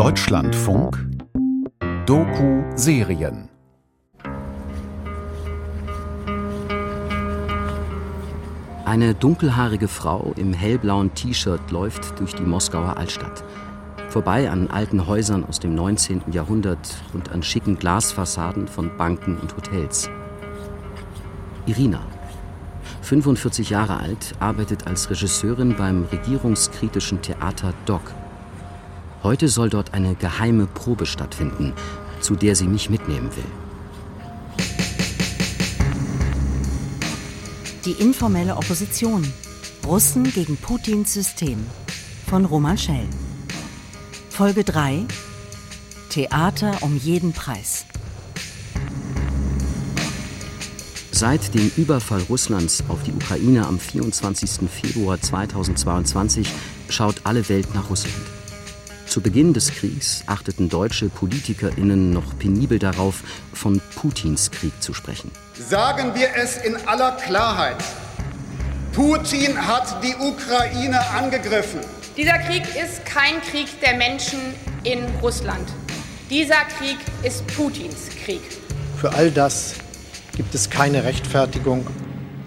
Deutschlandfunk Doku-Serien Eine dunkelhaarige Frau im hellblauen T-Shirt läuft durch die Moskauer Altstadt. Vorbei an alten Häusern aus dem 19. Jahrhundert und an schicken Glasfassaden von Banken und Hotels. Irina, 45 Jahre alt, arbeitet als Regisseurin beim regierungskritischen Theater DOC. Heute soll dort eine geheime Probe stattfinden, zu der sie mich mitnehmen will. Die informelle Opposition. Russen gegen Putins System. Von Roman Schell. Folge 3. Theater um jeden Preis. Seit dem Überfall Russlands auf die Ukraine am 24. Februar 2022 schaut alle Welt nach Russland. Zu Beginn des Kriegs achteten deutsche PolitikerInnen noch penibel darauf, von Putins Krieg zu sprechen. Sagen wir es in aller Klarheit. Putin hat die Ukraine angegriffen. Dieser Krieg ist kein Krieg der Menschen in Russland. Dieser Krieg ist Putins Krieg. Für all das gibt es keine Rechtfertigung.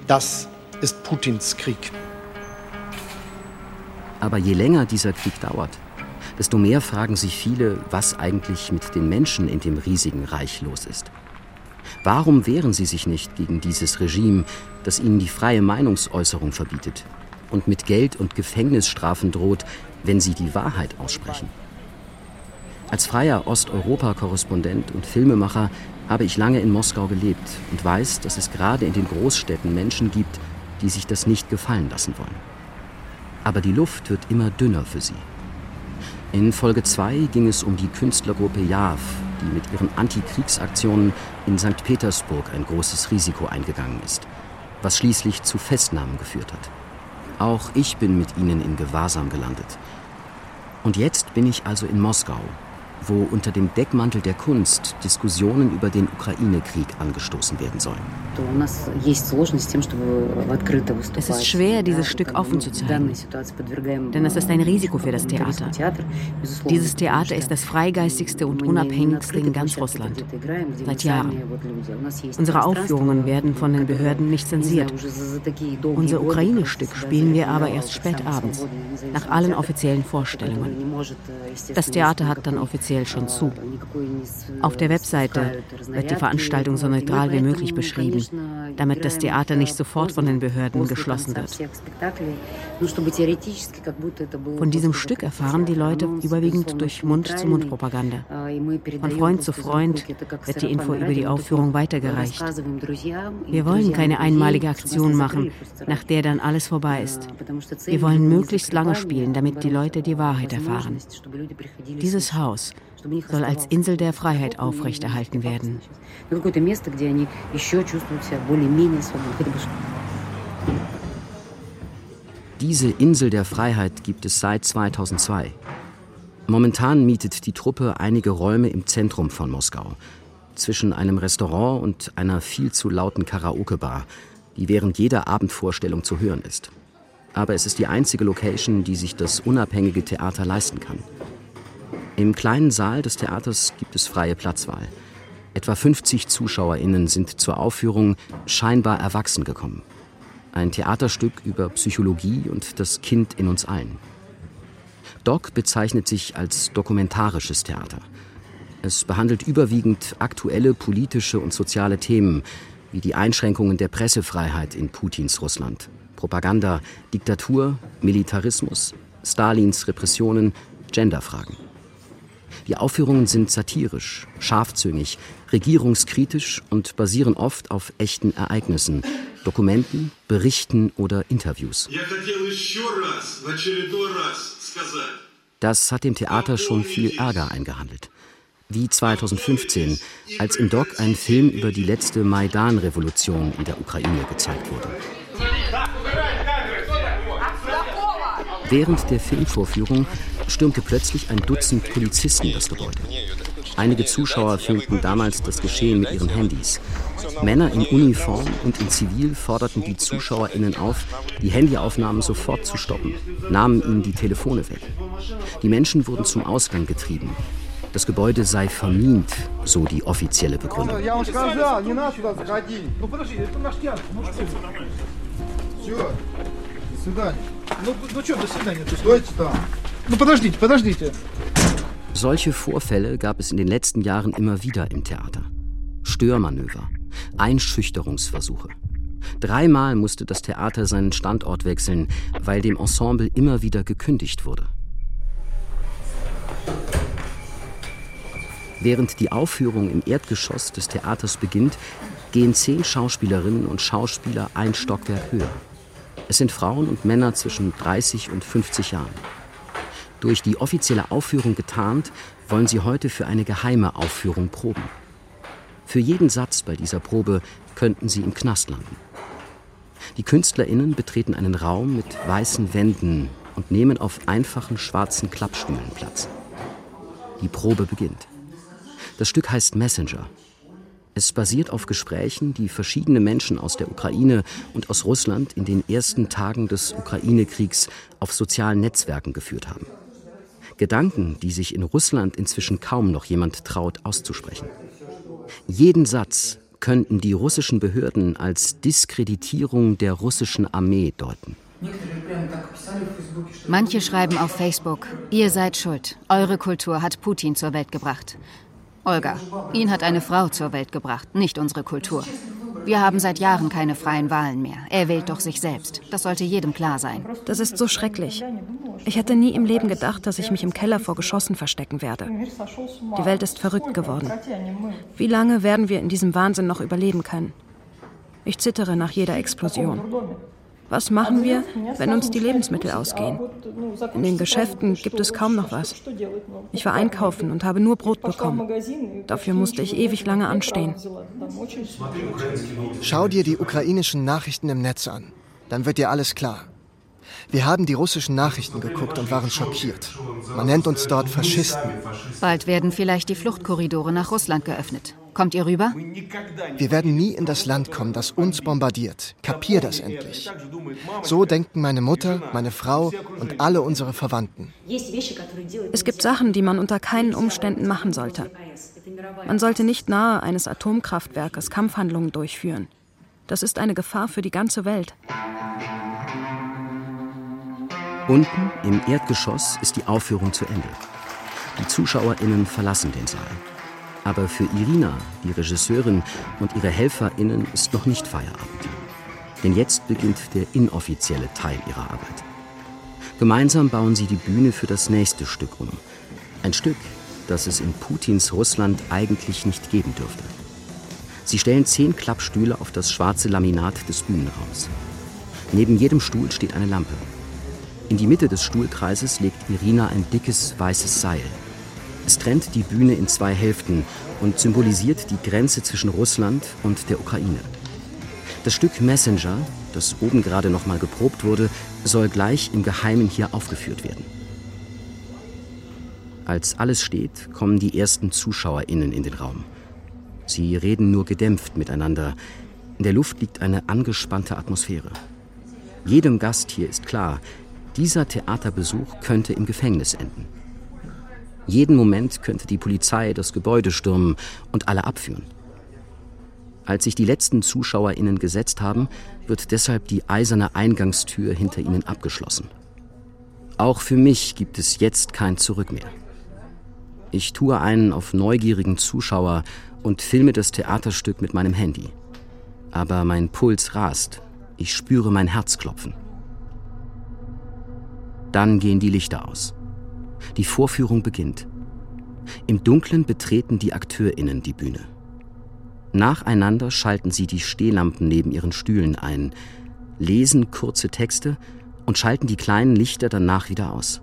Das ist Putins Krieg. Aber je länger dieser Krieg dauert, desto mehr fragen sich viele, was eigentlich mit den Menschen in dem riesigen Reich los ist. Warum wehren sie sich nicht gegen dieses Regime, das ihnen die freie Meinungsäußerung verbietet und mit Geld und Gefängnisstrafen droht, wenn sie die Wahrheit aussprechen? Als freier Osteuropa-Korrespondent und Filmemacher habe ich lange in Moskau gelebt und weiß, dass es gerade in den Großstädten Menschen gibt, die sich das nicht gefallen lassen wollen. Aber die Luft wird immer dünner für sie. In Folge 2 ging es um die Künstlergruppe JAV, die mit ihren Antikriegsaktionen in St. Petersburg ein großes Risiko eingegangen ist, was schließlich zu Festnahmen geführt hat. Auch ich bin mit ihnen in Gewahrsam gelandet. Und jetzt bin ich also in Moskau, wo unter dem Deckmantel der Kunst Diskussionen über den Ukraine-Krieg angestoßen werden sollen. Es ist schwer, dieses Stück offen zu zeigen, denn es ist ein Risiko für das Theater. Dieses Theater ist das freigeistigste und unabhängigste in ganz Russland, seit Jahren. Unsere Aufführungen werden von den Behörden nicht zensiert. Unser Ukraine-Stück spielen wir aber erst spät abends, nach allen offiziellen Vorstellungen. Das Theater hat dann offiziell offiziell schon zu. Auf der Webseite wird die Veranstaltung so neutral wie möglich beschrieben, damit das Theater nicht sofort von den Behörden geschlossen wird. Von diesem Stück erfahren die Leute überwiegend durch Mund-zu-Mund-Propaganda. Von Freund zu Freund wird die Info über die Aufführung weitergereicht. Wir wollen keine einmalige Aktion machen, nach der dann alles vorbei ist. Wir wollen möglichst lange spielen, damit die Leute die Wahrheit erfahren. Dieses Haus soll als Insel der Freiheit aufrechterhalten werden. Diese Insel der Freiheit gibt es seit 2002. Momentan mietet die Truppe einige Räume im Zentrum von Moskau, zwischen einem Restaurant und einer viel zu lauten Karaoke-Bar, die während jeder Abendvorstellung zu hören ist. Aber es ist die einzige Location, die sich das unabhängige Theater leisten kann. Im kleinen Saal des Theaters gibt es freie Platzwahl. Etwa 50 ZuschauerInnen sind zur Aufführung scheinbar erwachsen gekommen. Ein Theaterstück über Psychologie und das Kind in uns allen. Doc bezeichnet sich als dokumentarisches Theater. Es behandelt überwiegend aktuelle politische und soziale Themen, wie die Einschränkungen der Pressefreiheit in Putins Russland, Propaganda, Diktatur, Militarismus, Stalins Repressionen, Genderfragen. Die Aufführungen sind satirisch, scharfzüngig, regierungskritisch und basieren oft auf echten Ereignissen, Dokumenten, Berichten oder Interviews. Das hat dem Theater schon viel Ärger eingehandelt. Wie 2015, als im Doc ein Film über die letzte Maidan-Revolution in der Ukraine gezeigt wurde. Während der Filmvorführung stürmte plötzlich ein Dutzend Polizisten das Gebäude. Einige Zuschauer filmten damals das Geschehen mit ihren Handys. Männer in Uniform und in Zivil forderten die ZuschauerInnen auf, die Handyaufnahmen sofort zu stoppen, nahmen ihnen die Telefone weg. Die Menschen wurden zum Ausgang getrieben. Das Gebäude sei vermint, so die offizielle Begründung. Solche Vorfälle gab es in den letzten Jahren immer wieder im Theater. Störmanöver, Einschüchterungsversuche. Dreimal musste das Theater seinen Standort wechseln, weil dem Ensemble immer wieder gekündigt wurde. Während die Aufführung im Erdgeschoss des Theaters beginnt, gehen zehn Schauspielerinnen und Schauspieler ein Stockwerk höher. Es sind Frauen und Männer zwischen 30 und 50 Jahren. Durch die offizielle Aufführung getarnt, wollen sie heute für eine geheime Aufführung proben. Für jeden Satz bei dieser Probe könnten sie im Knast landen. Die KünstlerInnen betreten einen Raum mit weißen Wänden und nehmen auf einfachen schwarzen Klappstühlen Platz. Die Probe beginnt. Das Stück heißt Messenger es basiert auf Gesprächen, die verschiedene Menschen aus der Ukraine und aus Russland in den ersten Tagen des Ukraine-Kriegs auf sozialen Netzwerken geführt haben. Gedanken, die sich in Russland inzwischen kaum noch jemand traut auszusprechen. Jeden Satz könnten die russischen Behörden als Diskreditierung der russischen Armee deuten. Manche schreiben auf Facebook, ihr seid schuld, eure Kultur hat Putin zur Welt gebracht. Olga, ihn hat eine Frau zur Welt gebracht, nicht unsere Kultur. Wir haben seit Jahren keine freien Wahlen mehr. Er wählt doch sich selbst. Das sollte jedem klar sein. Das ist so schrecklich. Ich hätte nie im Leben gedacht, dass ich mich im Keller vor Geschossen verstecken werde. Die Welt ist verrückt geworden. Wie lange werden wir in diesem Wahnsinn noch überleben können? Ich zittere nach jeder Explosion. Was machen wir, wenn uns die Lebensmittel ausgehen? In den Geschäften gibt es kaum noch was. Ich war einkaufen und habe nur Brot bekommen. Dafür musste ich ewig lange anstehen. Schau dir die ukrainischen Nachrichten im Netz an. Dann wird dir alles klar. Wir haben die russischen Nachrichten geguckt und waren schockiert. Man nennt uns dort Faschisten. Bald werden vielleicht die Fluchtkorridore nach Russland geöffnet. Kommt ihr rüber? Wir werden nie in das Land kommen, das uns bombardiert. Kapier das endlich. So denken meine Mutter, meine Frau und alle unsere Verwandten. Es gibt Sachen, die man unter keinen Umständen machen sollte. Man sollte nicht nahe eines Atomkraftwerkes Kampfhandlungen durchführen. Das ist eine Gefahr für die ganze Welt. Unten im Erdgeschoss ist die Aufführung zu Ende. Die ZuschauerInnen verlassen den Saal. Aber für Irina, die Regisseurin und ihre HelferInnen ist noch nicht Feierabend. Denn jetzt beginnt der inoffizielle Teil ihrer Arbeit. Gemeinsam bauen sie die Bühne für das nächste Stück um. Ein Stück, das es in Putins Russland eigentlich nicht geben dürfte. Sie stellen zehn Klappstühle auf das schwarze Laminat des Bühnenraums. Neben jedem Stuhl steht eine Lampe. In die Mitte des Stuhlkreises legt Irina ein dickes weißes Seil, es trennt die Bühne in zwei Hälften und symbolisiert die Grenze zwischen Russland und der Ukraine. Das Stück Messenger, das oben gerade noch mal geprobt wurde, soll gleich im Geheimen hier aufgeführt werden. Als alles steht, kommen die ersten ZuschauerInnen in den Raum. Sie reden nur gedämpft miteinander. In der Luft liegt eine angespannte Atmosphäre. Jedem Gast hier ist klar, dieser Theaterbesuch könnte im Gefängnis enden. Jeden Moment könnte die Polizei das Gebäude stürmen und alle abführen. Als sich die letzten ZuschauerInnen gesetzt haben, wird deshalb die eiserne Eingangstür hinter ihnen abgeschlossen. Auch für mich gibt es jetzt kein Zurück mehr. Ich tue einen auf neugierigen Zuschauer und filme das Theaterstück mit meinem Handy. Aber mein Puls rast. Ich spüre mein Herz klopfen. Dann gehen die Lichter aus. Die Vorführung beginnt. Im Dunkeln betreten die AkteurInnen die Bühne. Nacheinander schalten sie die Stehlampen neben ihren Stühlen ein, lesen kurze Texte und schalten die kleinen Lichter danach wieder aus.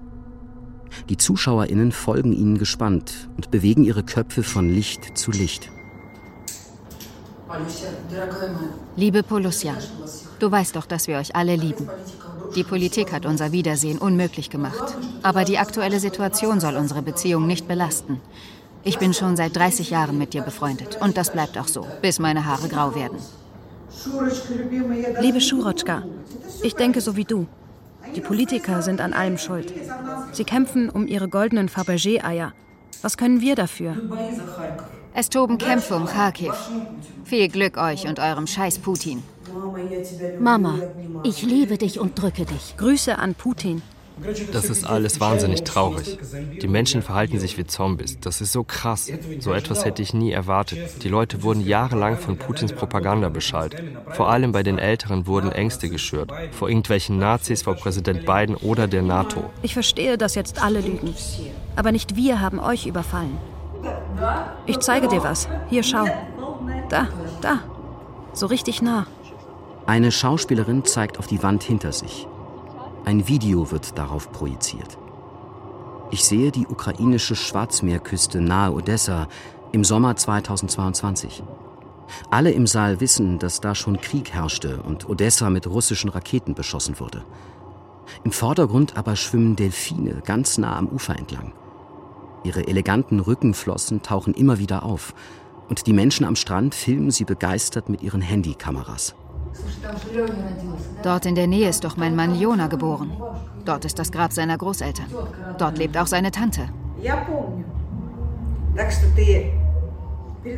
Die ZuschauerInnen folgen ihnen gespannt und bewegen ihre Köpfe von Licht zu Licht. Liebe Polusja, du weißt doch, dass wir euch alle lieben. Die Politik hat unser Wiedersehen unmöglich gemacht. Aber die aktuelle Situation soll unsere Beziehung nicht belasten. Ich bin schon seit 30 Jahren mit dir befreundet. Und das bleibt auch so, bis meine Haare grau werden. Liebe Schurotschka, ich denke so wie du. Die Politiker sind an allem schuld. Sie kämpfen um ihre goldenen Fabergé-Eier. Was können wir dafür? Es toben Kämpfe um Kharkiv. Viel Glück euch und eurem Scheiß Putin. Mama, ich liebe dich und drücke dich. Grüße an Putin. Das ist alles wahnsinnig traurig. Die Menschen verhalten sich wie Zombies. Das ist so krass. So etwas hätte ich nie erwartet. Die Leute wurden jahrelang von Putins Propaganda beschallt. Vor allem bei den Älteren wurden Ängste geschürt. Vor irgendwelchen Nazis, vor Präsident Biden oder der NATO. Ich verstehe, dass jetzt alle lügen. Aber nicht wir haben euch überfallen. Ich zeige dir was. Hier, schau. Da, da. So richtig nah. Eine Schauspielerin zeigt auf die Wand hinter sich. Ein Video wird darauf projiziert. Ich sehe die ukrainische Schwarzmeerküste nahe Odessa im Sommer 2022. Alle im Saal wissen, dass da schon Krieg herrschte und Odessa mit russischen Raketen beschossen wurde. Im Vordergrund aber schwimmen Delfine ganz nah am Ufer entlang. Ihre eleganten Rückenflossen tauchen immer wieder auf und die Menschen am Strand filmen sie begeistert mit ihren Handykameras. Dort in der Nähe ist doch mein Mann Jona geboren. Dort ist das Grab seiner Großeltern. Dort lebt auch seine Tante.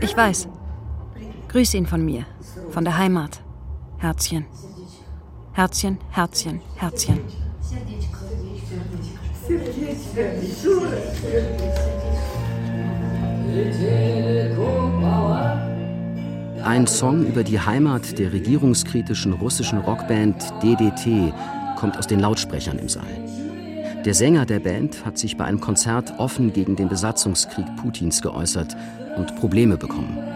Ich weiß. Grüß ihn von mir, von der Heimat. Herzchen. Herzchen, Herzchen, Herzchen. Ein Song über die Heimat der regierungskritischen russischen Rockband DDT kommt aus den Lautsprechern im Saal. Der Sänger der Band hat sich bei einem Konzert offen gegen den Besatzungskrieg Putins geäußert und Probleme bekommen.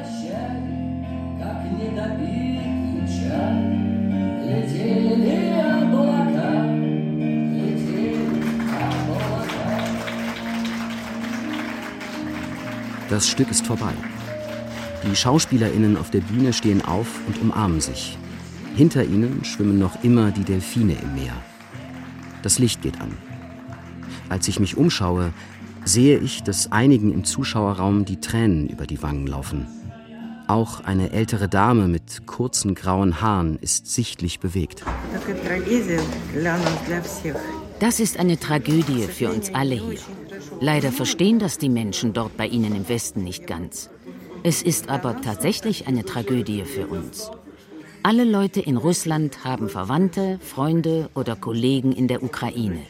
Das Stück ist vorbei. Die SchauspielerInnen auf der Bühne stehen auf und umarmen sich. Hinter ihnen schwimmen noch immer die Delfine im Meer. Das Licht geht an. Als ich mich umschaue, sehe ich, dass einigen im Zuschauerraum die Tränen über die Wangen laufen. Auch eine ältere Dame mit kurzen grauen Haaren ist sichtlich bewegt. Das ist eine Tragödie für uns alle hier. Leider verstehen das die Menschen dort bei Ihnen im Westen nicht ganz. Es ist aber tatsächlich eine Tragödie für uns. Alle Leute in Russland haben Verwandte, Freunde oder Kollegen in der Ukraine.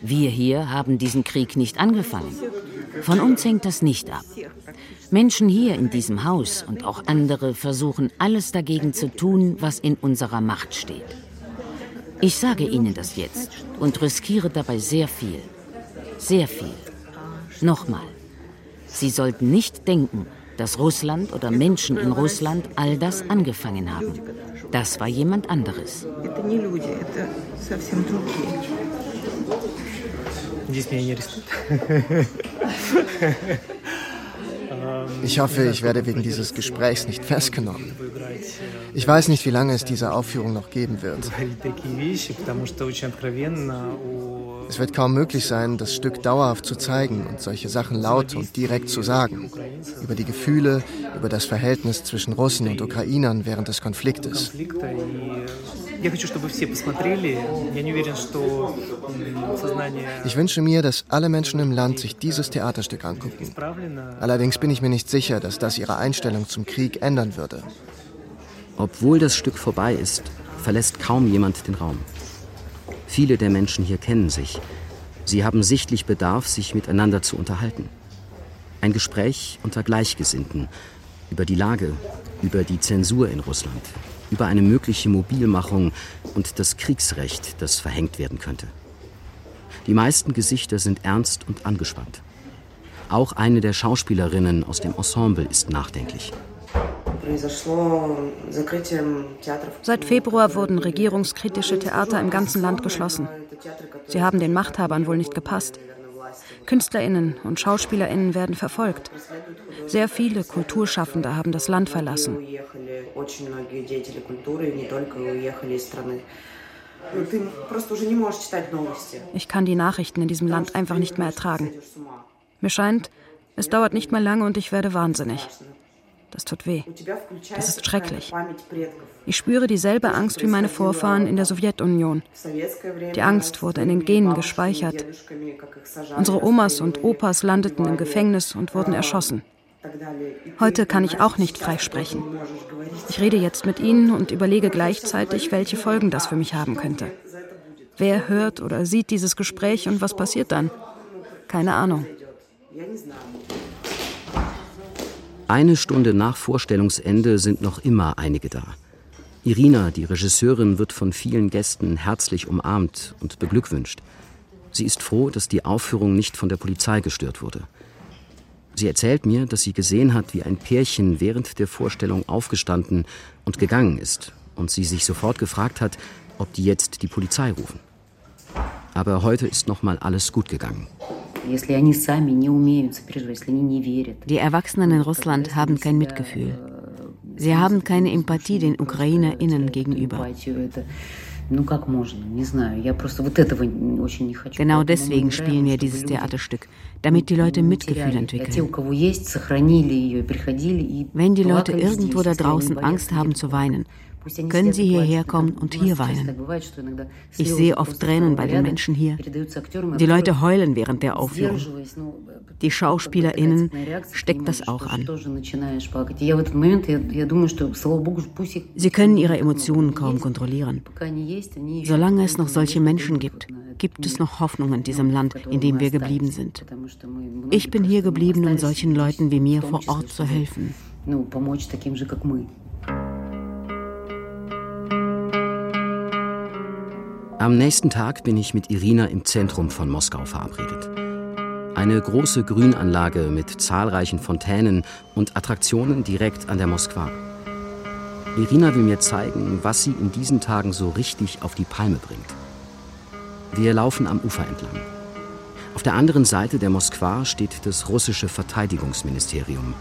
Wir hier haben diesen Krieg nicht angefangen. Von uns hängt das nicht ab. Menschen hier in diesem Haus und auch andere versuchen alles dagegen zu tun, was in unserer Macht steht. Ich sage Ihnen das jetzt und riskiere dabei sehr viel. Sehr viel. Nochmal. Sie sollten nicht denken, dass Russland oder Menschen in Russland all das angefangen haben. Das war jemand anderes. Ich hoffe, ich werde wegen dieses Gesprächs nicht festgenommen. Ich weiß nicht, wie lange es diese Aufführung noch geben wird. Es wird kaum möglich sein, das Stück dauerhaft zu zeigen und solche Sachen laut und direkt zu sagen. Über die Gefühle, über das Verhältnis zwischen Russen und Ukrainern während des Konfliktes. Ich wünsche mir, dass alle Menschen im Land sich dieses Theaterstück angucken. Allerdings bin ich mir nicht sicher, dass das ihre Einstellung zum Krieg ändern würde. Obwohl das Stück vorbei ist, verlässt kaum jemand den Raum. Viele der Menschen hier kennen sich. Sie haben sichtlich Bedarf, sich miteinander zu unterhalten. Ein Gespräch unter Gleichgesinnten über die Lage, über die Zensur in Russland, über eine mögliche Mobilmachung und das Kriegsrecht, das verhängt werden könnte. Die meisten Gesichter sind ernst und angespannt. Auch eine der Schauspielerinnen aus dem Ensemble ist nachdenklich. Seit Februar wurden regierungskritische Theater im ganzen Land geschlossen. Sie haben den Machthabern wohl nicht gepasst. Künstlerinnen und Schauspielerinnen werden verfolgt. Sehr viele Kulturschaffende haben das Land verlassen. Ich kann die Nachrichten in diesem Land einfach nicht mehr ertragen. Mir scheint, es dauert nicht mehr lange und ich werde wahnsinnig. Das tut weh. Das ist schrecklich. Ich spüre dieselbe Angst wie meine Vorfahren in der Sowjetunion. Die Angst wurde in den Genen gespeichert. Unsere Omas und Opas landeten im Gefängnis und wurden erschossen. Heute kann ich auch nicht frei sprechen. Ich rede jetzt mit Ihnen und überlege gleichzeitig, welche Folgen das für mich haben könnte. Wer hört oder sieht dieses Gespräch und was passiert dann? Keine Ahnung. Eine Stunde nach Vorstellungsende sind noch immer einige da. Irina, die Regisseurin, wird von vielen Gästen herzlich umarmt und beglückwünscht. Sie ist froh, dass die Aufführung nicht von der Polizei gestört wurde. Sie erzählt mir, dass sie gesehen hat, wie ein Pärchen während der Vorstellung aufgestanden und gegangen ist und sie sich sofort gefragt hat, ob die jetzt die Polizei rufen. Aber heute ist noch mal alles gut gegangen. Die Erwachsenen in Russland haben kein Mitgefühl. Sie haben keine Empathie den UkrainerInnen gegenüber. Genau deswegen spielen wir dieses Theaterstück, damit die Leute Mitgefühl entwickeln. Wenn die Leute irgendwo da draußen Angst haben zu weinen, können Sie hierher kommen und hier weinen. Ich sehe oft Tränen bei den Menschen hier. Die Leute heulen während der Aufführung. Die SchauspielerInnen steckt das auch an. Sie können ihre Emotionen kaum kontrollieren. Solange es noch solche Menschen gibt, gibt es noch Hoffnung in diesem Land, in dem wir geblieben sind. Ich bin hier geblieben, um solchen Leuten wie mir vor Ort zu helfen. Am nächsten Tag bin ich mit Irina im Zentrum von Moskau verabredet. Eine große Grünanlage mit zahlreichen Fontänen und Attraktionen direkt an der Moskwa. Irina will mir zeigen, was sie in diesen Tagen so richtig auf die Palme bringt. Wir laufen am Ufer entlang. Auf der anderen Seite der Moskwa steht das russische Verteidigungsministerium,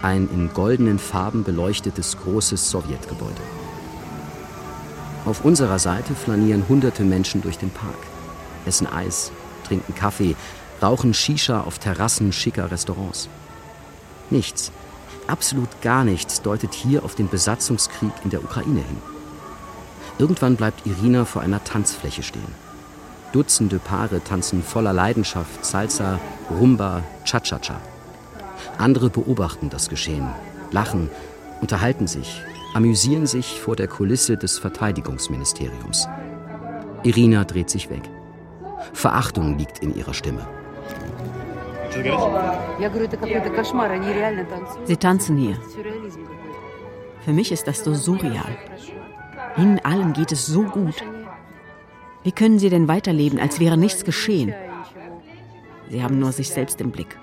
ein in goldenen Farben beleuchtetes großes Sowjetgebäude. Auf unserer Seite flanieren hunderte Menschen durch den Park, essen Eis, trinken Kaffee, rauchen Shisha auf Terrassen schicker Restaurants. Nichts, absolut gar nichts deutet hier auf den Besatzungskrieg in der Ukraine hin. Irgendwann bleibt Irina vor einer Tanzfläche stehen. Dutzende Paare tanzen voller Leidenschaft Salsa, Rumba, Cha-Cha-Cha. Andere beobachten das Geschehen, lachen, unterhalten sich, amüsieren sich vor der Kulisse des Verteidigungsministeriums. Irina dreht sich weg. Verachtung liegt in ihrer Stimme. Sie tanzen hier. Für mich ist das so surreal. Ihnen allen geht es so gut. Wie können Sie denn weiterleben, als wäre nichts geschehen? Sie haben nur sich selbst im Blick.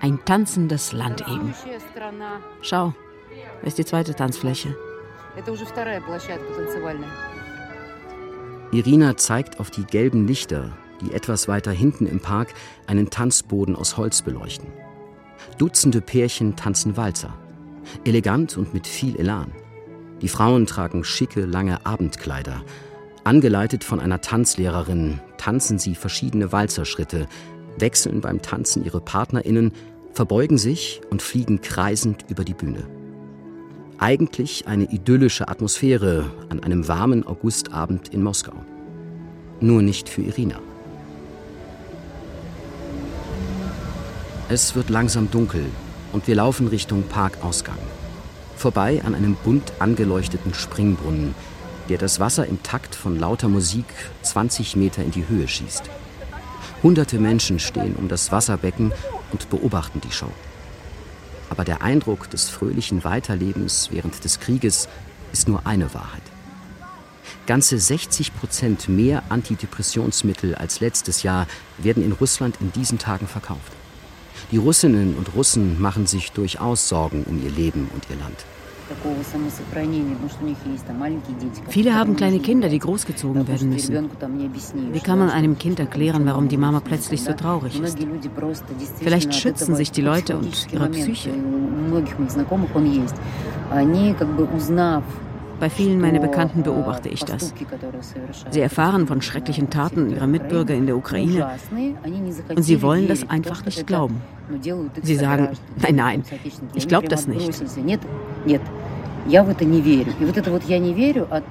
Ein tanzendes Land eben. Schau, das ist die zweite Tanzfläche. Irina zeigt auf die gelben Lichter, die etwas weiter hinten im Park einen Tanzboden aus Holz beleuchten. Dutzende Pärchen tanzen Walzer. Elegant und mit viel Elan. Die Frauen tragen schicke, lange Abendkleider. Angeleitet von einer Tanzlehrerin tanzen sie verschiedene Walzerschritte, wechseln beim Tanzen ihre PartnerInnen, verbeugen sich und fliegen kreisend über die Bühne. Eigentlich eine idyllische Atmosphäre an einem warmen Augustabend in Moskau. Nur nicht für Irina. Es wird langsam dunkel und wir laufen Richtung Parkausgang. Vorbei an einem bunt angeleuchteten Springbrunnen, der das Wasser im Takt von lauter Musik 20 Meter in die Höhe schießt. Hunderte Menschen stehen um das Wasserbecken und beobachten die Show. Aber der Eindruck des fröhlichen Weiterlebens während des Krieges ist nur eine Wahrheit. Ganze 60 Prozent mehr Antidepressionsmittel als letztes Jahr werden in Russland in diesen Tagen verkauft. Die Russinnen und Russen machen sich durchaus Sorgen um ihr Leben und ihr Land. Viele haben kleine Kinder, die großgezogen werden müssen. Wie kann man einem Kind erklären, warum die Mama plötzlich so traurig ist? Vielleicht schützen sich die Leute und ihre Psyche. Bei vielen meiner Bekannten beobachte ich das. Sie erfahren von schrecklichen Taten ihrer Mitbürger in der Ukraine und sie wollen das einfach nicht glauben. Sie sagen, nein, nein, ich glaube das nicht.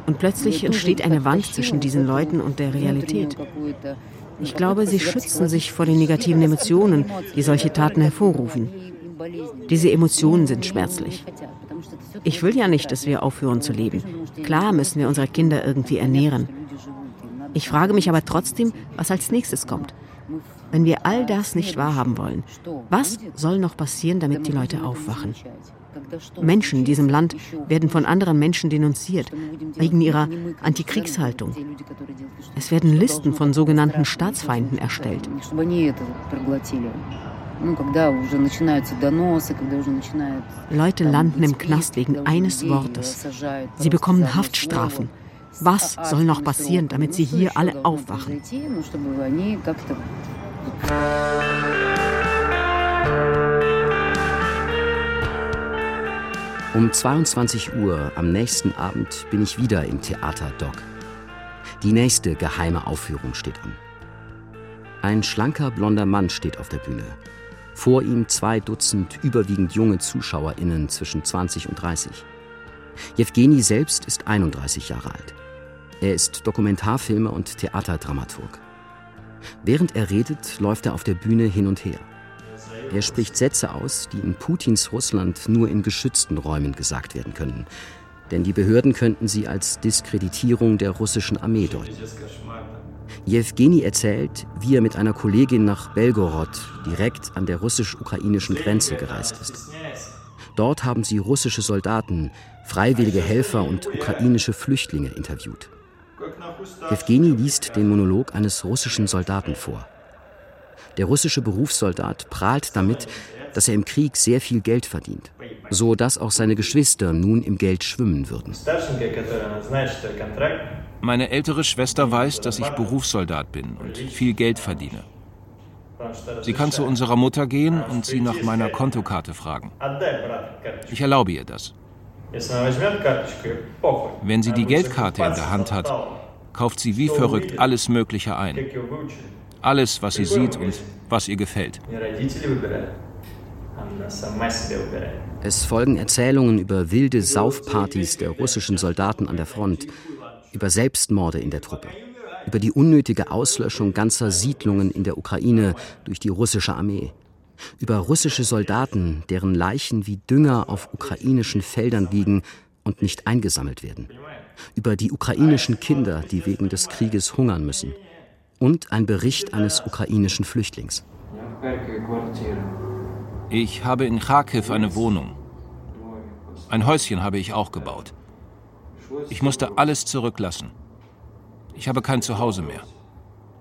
Und plötzlich entsteht eine Wand zwischen diesen Leuten und der Realität. Ich glaube, sie schützen sich vor den negativen Emotionen, die solche Taten hervorrufen. Diese Emotionen sind schmerzlich. Ich will ja nicht, dass wir aufhören zu leben. Klar müssen wir unsere Kinder irgendwie ernähren. Ich frage mich aber trotzdem, was als nächstes kommt. Wenn wir all das nicht wahrhaben wollen, was soll noch passieren, damit die Leute aufwachen? Menschen in diesem Land werden von anderen Menschen denunziert, wegen ihrer Antikriegshaltung. Es werden Listen von sogenannten Staatsfeinden erstellt. Leute landen im Knast wegen eines Wortes. Sie bekommen Haftstrafen. Was soll noch passieren, damit sie hier alle aufwachen? Um 22 Uhr am nächsten Abend bin ich wieder im Theater Doc. Die nächste geheime Aufführung steht an. Ein schlanker blonder Mann steht auf der Bühne. Vor ihm zwei Dutzend überwiegend junge ZuschauerInnen zwischen 20 und 30. Jewgeni selbst ist 31 Jahre alt. Er ist Dokumentarfilmer und Theaterdramaturg. Während er redet, läuft er auf der Bühne hin und her. Er spricht Sätze aus, die in Putins Russland nur in geschützten Räumen gesagt werden können. Denn die Behörden könnten sie als Diskreditierung der russischen Armee deuten. Jewgeni erzählt, wie er mit einer Kollegin nach Belgorod, direkt an der russisch-ukrainischen Grenze, gereist ist. Dort haben sie russische Soldaten, freiwillige Helfer und ukrainische Flüchtlinge interviewt. Jewgeni liest den Monolog eines russischen Soldaten vor. Der russische Berufssoldat prahlt damit, dass er im Krieg sehr viel Geld verdient, so dass auch seine Geschwister nun im Geld schwimmen würden. Meine ältere Schwester weiß, dass ich Berufssoldat bin und viel Geld verdiene. Sie kann zu unserer Mutter gehen und sie nach meiner Kontokarte fragen. Ich erlaube ihr das. Wenn sie die Geldkarte in der Hand hat, kauft sie wie verrückt alles Mögliche ein. Alles, was sie sieht und was ihr gefällt. Es folgen Erzählungen über wilde Saufpartys der russischen Soldaten an der Front, über Selbstmorde in der Truppe, über die unnötige Auslöschung ganzer Siedlungen in der Ukraine durch die russische Armee, über russische Soldaten, deren Leichen wie Dünger auf ukrainischen Feldern liegen und nicht eingesammelt werden, über die ukrainischen Kinder, die wegen des Krieges hungern müssen, und ein Bericht eines ukrainischen Flüchtlings. Ich habe in Kharkiv eine Wohnung. Ein Häuschen habe ich auch gebaut. Ich musste alles zurücklassen. Ich habe kein Zuhause mehr.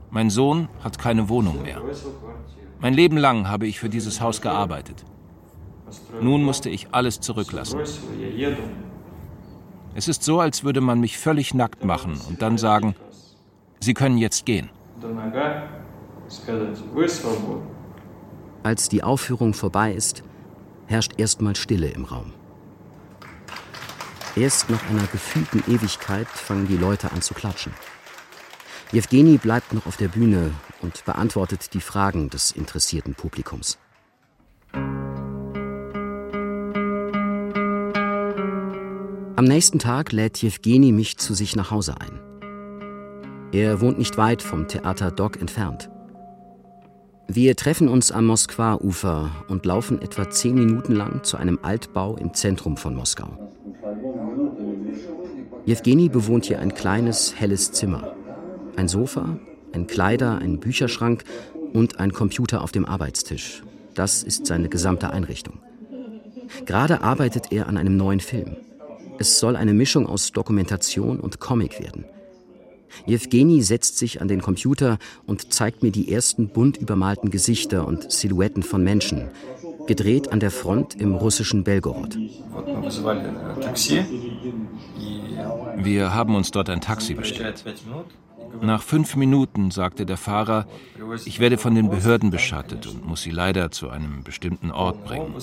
Mein Sohn hat keine Wohnung mehr. Mein Leben lang habe ich für dieses Haus gearbeitet. Nun musste ich alles zurücklassen. Es ist so, als würde man mich völlig nackt machen und dann sagen, Sie können jetzt gehen. Als die Aufführung vorbei ist, herrscht erstmal Stille im Raum. Erst nach einer gefühlten Ewigkeit fangen die Leute an zu klatschen. Jewgeni bleibt noch auf der Bühne und beantwortet die Fragen des interessierten Publikums. Am nächsten Tag lädt Jewgeni mich zu sich nach Hause ein. Er wohnt nicht weit vom Theater Dog entfernt. Wir treffen uns am Moskwa-Ufer und laufen etwa zehn Minuten lang zu einem Altbau im Zentrum von Moskau. Jewgeni bewohnt hier ein kleines, helles Zimmer. Ein Sofa, ein Kleider, ein Bücherschrank und ein Computer auf dem Arbeitstisch. Das ist seine gesamte Einrichtung. Gerade arbeitet er an einem neuen Film. Es soll eine Mischung aus Dokumentation und Comic werden. Jewgeni setzt sich an den Computer und zeigt mir die ersten bunt übermalten Gesichter und Silhouetten von Menschen. gedreht an der Front im russischen Belgorod. Wir haben uns dort ein Taxi bestellt. Nach fünf Minuten sagte der Fahrer, ich werde von den Behörden beschattet und muss sie leider zu einem bestimmten Ort bringen.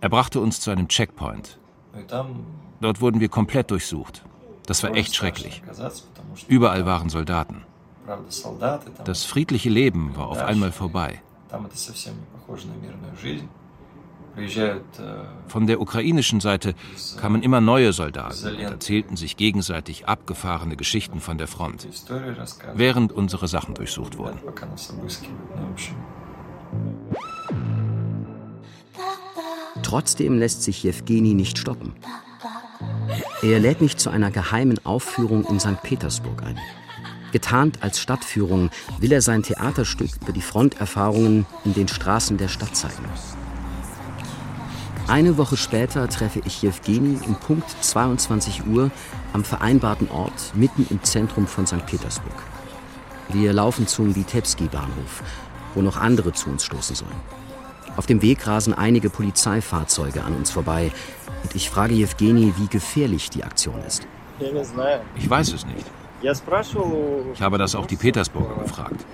Er brachte uns zu einem Checkpoint. Dort wurden wir komplett durchsucht. Das war echt schrecklich. Überall waren Soldaten. Das friedliche Leben war auf einmal vorbei. Von der ukrainischen Seite kamen immer neue Soldaten und erzählten sich gegenseitig abgefahrene Geschichten von der Front, während unsere Sachen durchsucht wurden. Trotzdem lässt sich Jewgeni nicht stoppen. Er lädt mich zu einer geheimen Aufführung in St. Petersburg ein. Getarnt als Stadtführung will er sein Theaterstück über die Fronterfahrungen in den Straßen der Stadt zeigen. Eine Woche später treffe ich Jewgeni um Punkt 22 Uhr am vereinbarten Ort mitten im Zentrum von St. Petersburg. Wir laufen zum Vitebski-Bahnhof, wo noch andere zu uns stoßen sollen. Auf dem Weg rasen einige Polizeifahrzeuge an uns vorbei und ich frage Jewgeni, wie gefährlich die Aktion ist. Ich weiß es nicht. Ich habe das auch die Petersburger gefragt.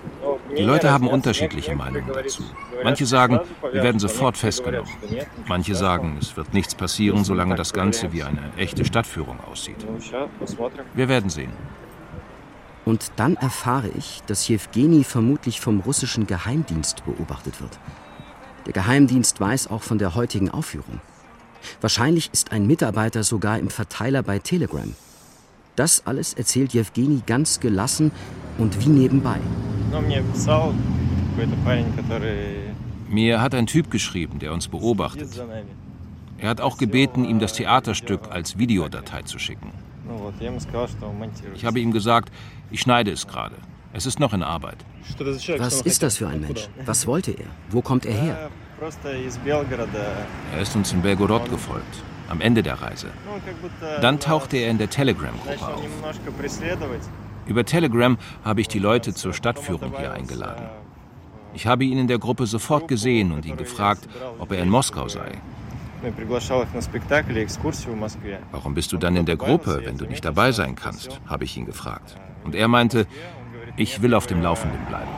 Die Leute haben unterschiedliche Meinungen dazu. Manche sagen, wir werden sofort festgenommen. Manche sagen, es wird nichts passieren, solange das Ganze wie eine echte Stadtführung aussieht. Wir werden sehen. Und dann erfahre ich, dass Jewgeni vermutlich vom russischen Geheimdienst beobachtet wird. Der Geheimdienst weiß auch von der heutigen Aufführung. Wahrscheinlich ist ein Mitarbeiter sogar im Verteiler bei Telegram. Das alles erzählt Jewgeni ganz gelassen und wie nebenbei. Mir hat ein Typ geschrieben, der uns beobachtet. Er hat auch gebeten, ihm das Theaterstück als Videodatei zu schicken. Ich habe ihm gesagt, ich schneide es gerade. Es ist noch in Arbeit. Was ist das für ein Mensch? Was wollte er? Wo kommt er her? Er ist uns in Belgorod gefolgt, am Ende der Reise. Dann tauchte er in der Telegram-Gruppe auf. Über Telegram habe ich die Leute zur Stadtführung hier eingeladen. Ich habe ihn in der Gruppe sofort gesehen und ihn gefragt, ob er in Moskau sei. Warum bist du dann in der Gruppe, wenn du nicht dabei sein kannst? habe ich ihn gefragt. Und er meinte, ich will auf dem Laufenden bleiben.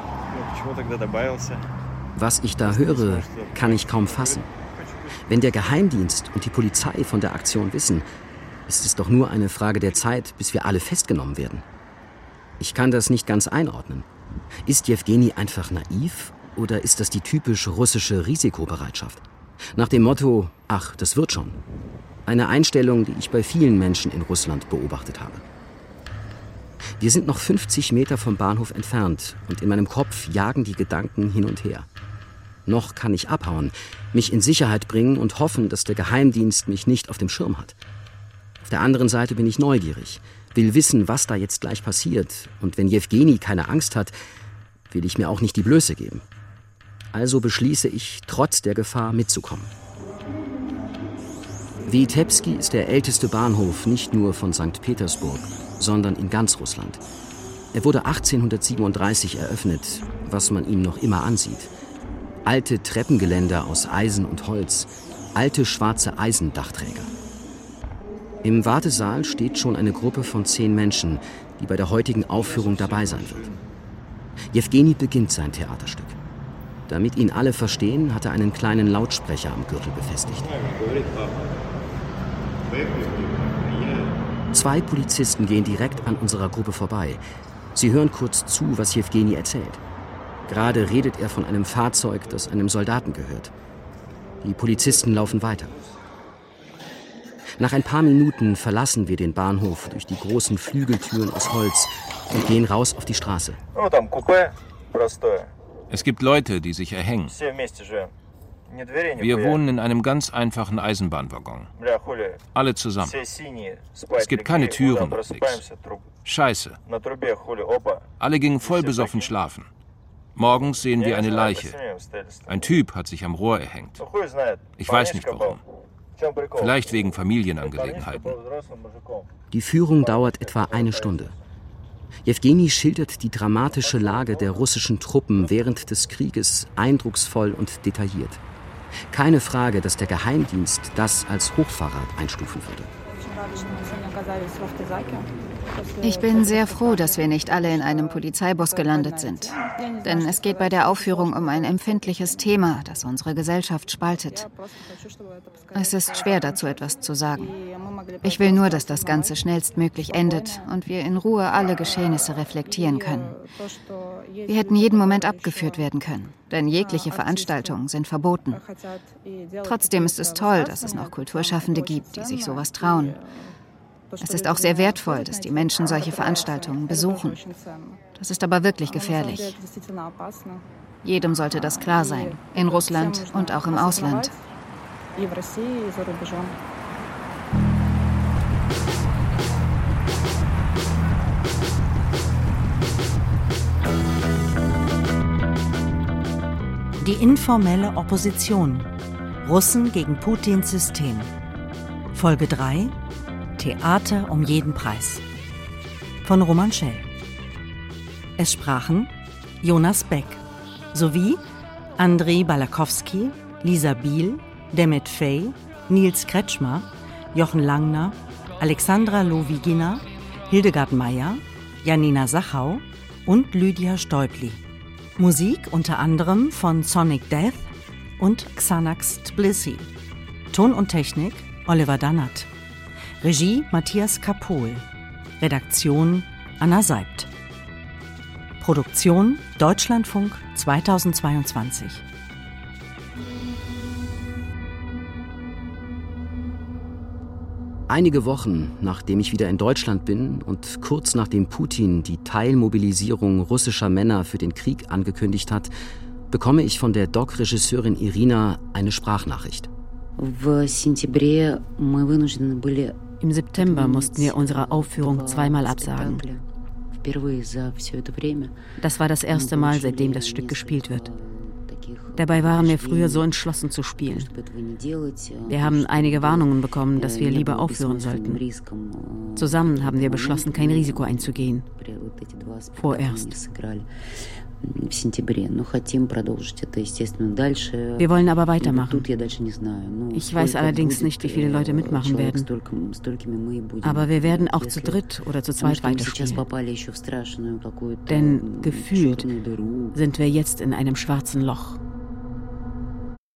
Was ich da höre, kann ich kaum fassen. Wenn der Geheimdienst und die Polizei von der Aktion wissen, ist es doch nur eine Frage der Zeit, bis wir alle festgenommen werden. Ich kann das nicht ganz einordnen. Ist Jewgeni einfach naiv oder ist das die typisch russische Risikobereitschaft? Nach dem Motto, ach, das wird schon. Eine Einstellung, die ich bei vielen Menschen in Russland beobachtet habe. Wir sind noch 50 Meter vom Bahnhof entfernt und in meinem Kopf jagen die Gedanken hin und her. Noch kann ich abhauen, mich in Sicherheit bringen und hoffen, dass der Geheimdienst mich nicht auf dem Schirm hat. Auf der anderen Seite bin ich neugierig, will wissen, was da jetzt gleich passiert. Und wenn Jewgeni keine Angst hat, will ich mir auch nicht die Blöße geben. Also beschließe ich, trotz der Gefahr mitzukommen. Vitebski ist der älteste Bahnhof nicht nur von St. Petersburg, sondern in ganz Russland. Er wurde 1837 eröffnet, was man ihm noch immer ansieht. Alte Treppengeländer aus Eisen und Holz, alte schwarze Eisendachträger. Im Wartesaal steht schon eine Gruppe von zehn Menschen, die bei der heutigen Aufführung dabei sein wird. Jewgeni beginnt sein Theaterstück. Damit ihn alle verstehen, hat er einen kleinen Lautsprecher am Gürtel befestigt. Zwei Polizisten gehen direkt an unserer Gruppe vorbei. Sie hören kurz zu, was Jewgeni erzählt. Gerade redet er von einem Fahrzeug, das einem Soldaten gehört. Die Polizisten laufen weiter. Nach ein paar Minuten verlassen wir den Bahnhof durch die großen Flügeltüren aus Holz und gehen raus auf die Straße. Es gibt Leute, die sich erhängen. Wir wohnen in einem ganz einfachen Eisenbahnwaggon. Alle zusammen. Es gibt keine Türen nichts. Scheiße. Alle gingen voll besoffen schlafen. Morgens sehen wir eine Leiche. Ein Typ hat sich am Rohr erhängt. Ich weiß nicht warum. Vielleicht wegen Familienangelegenheiten. Die Führung dauert etwa eine Stunde. Jewgeni schildert die dramatische Lage der russischen Truppen während des Krieges eindrucksvoll und detailliert. Keine Frage, dass der Geheimdienst das als Hochverrat einstufen würde. Ich bin sehr froh, dass wir nicht alle in einem Polizeibus gelandet sind. Denn es geht bei der Aufführung um ein empfindliches Thema, das unsere Gesellschaft spaltet. Es ist schwer dazu etwas zu sagen. Ich will nur, dass das Ganze schnellstmöglich endet und wir in Ruhe alle Geschehnisse reflektieren können. Wir hätten jeden Moment abgeführt werden können, denn jegliche Veranstaltungen sind verboten. Trotzdem ist es toll, dass es noch Kulturschaffende gibt, die sich sowas trauen. Es ist auch sehr wertvoll, dass die Menschen solche Veranstaltungen besuchen. Das ist aber wirklich gefährlich. Jedem sollte das klar sein, in Russland und auch im Ausland. Die informelle Opposition. Russen gegen Putins System. Folge 3 Theater um jeden Preis. Von Roman Schell. Es sprachen Jonas Beck sowie Andrei Balakowski, Lisa Biel, Demet Fey, Nils Kretschmer, Jochen Langner, Alexandra Lowigina, Hildegard Meyer, Janina Sachau und Lydia Stäubli. Musik unter anderem von Sonic Death und Xanax Tbilisi. Ton und Technik Oliver Dannert. Regie Matthias Kapohl. Redaktion Anna Seibt. Produktion Deutschlandfunk 2022. Einige Wochen nachdem ich wieder in Deutschland bin und kurz nachdem Putin die Teilmobilisierung russischer Männer für den Krieg angekündigt hat, bekomme ich von der Doc-Regisseurin Irina eine Sprachnachricht. Im September mussten wir unsere Aufführung zweimal absagen. Das war das erste Mal, seitdem das Stück gespielt wird. Dabei waren wir früher so entschlossen zu spielen. Wir haben einige Warnungen bekommen, dass wir lieber aufhören sollten. Zusammen haben wir beschlossen, kein Risiko einzugehen. Vorerst. Wir wollen aber weitermachen. Ich weiß allerdings nicht, wie viele Leute mitmachen werden. Aber wir werden auch zu dritt oder zu zweit weiterspielen. Denn gefühlt sind wir jetzt in einem schwarzen Loch.